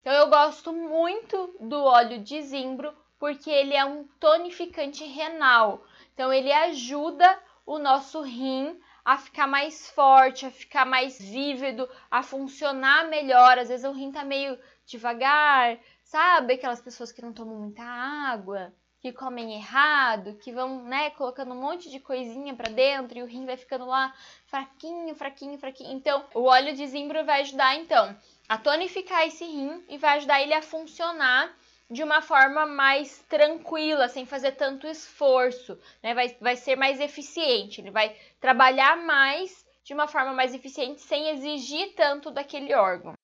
Então eu gosto muito do óleo de zimbro porque ele é um tonificante renal. Então ele ajuda o nosso rim a ficar mais forte, a ficar mais vívido, a funcionar melhor. Às vezes o rim tá meio devagar, sabe? Aquelas pessoas que não tomam muita água, que comem errado, que vão, né, colocando um monte de coisinha para dentro e o rim vai ficando lá fraquinho, fraquinho, fraquinho. Então, o óleo de zimbro vai ajudar então a tonificar esse rim e vai ajudar ele a funcionar de uma forma mais tranquila, sem fazer tanto esforço, né? Vai, vai ser mais eficiente, ele vai trabalhar mais de uma forma mais eficiente, sem exigir tanto daquele órgão.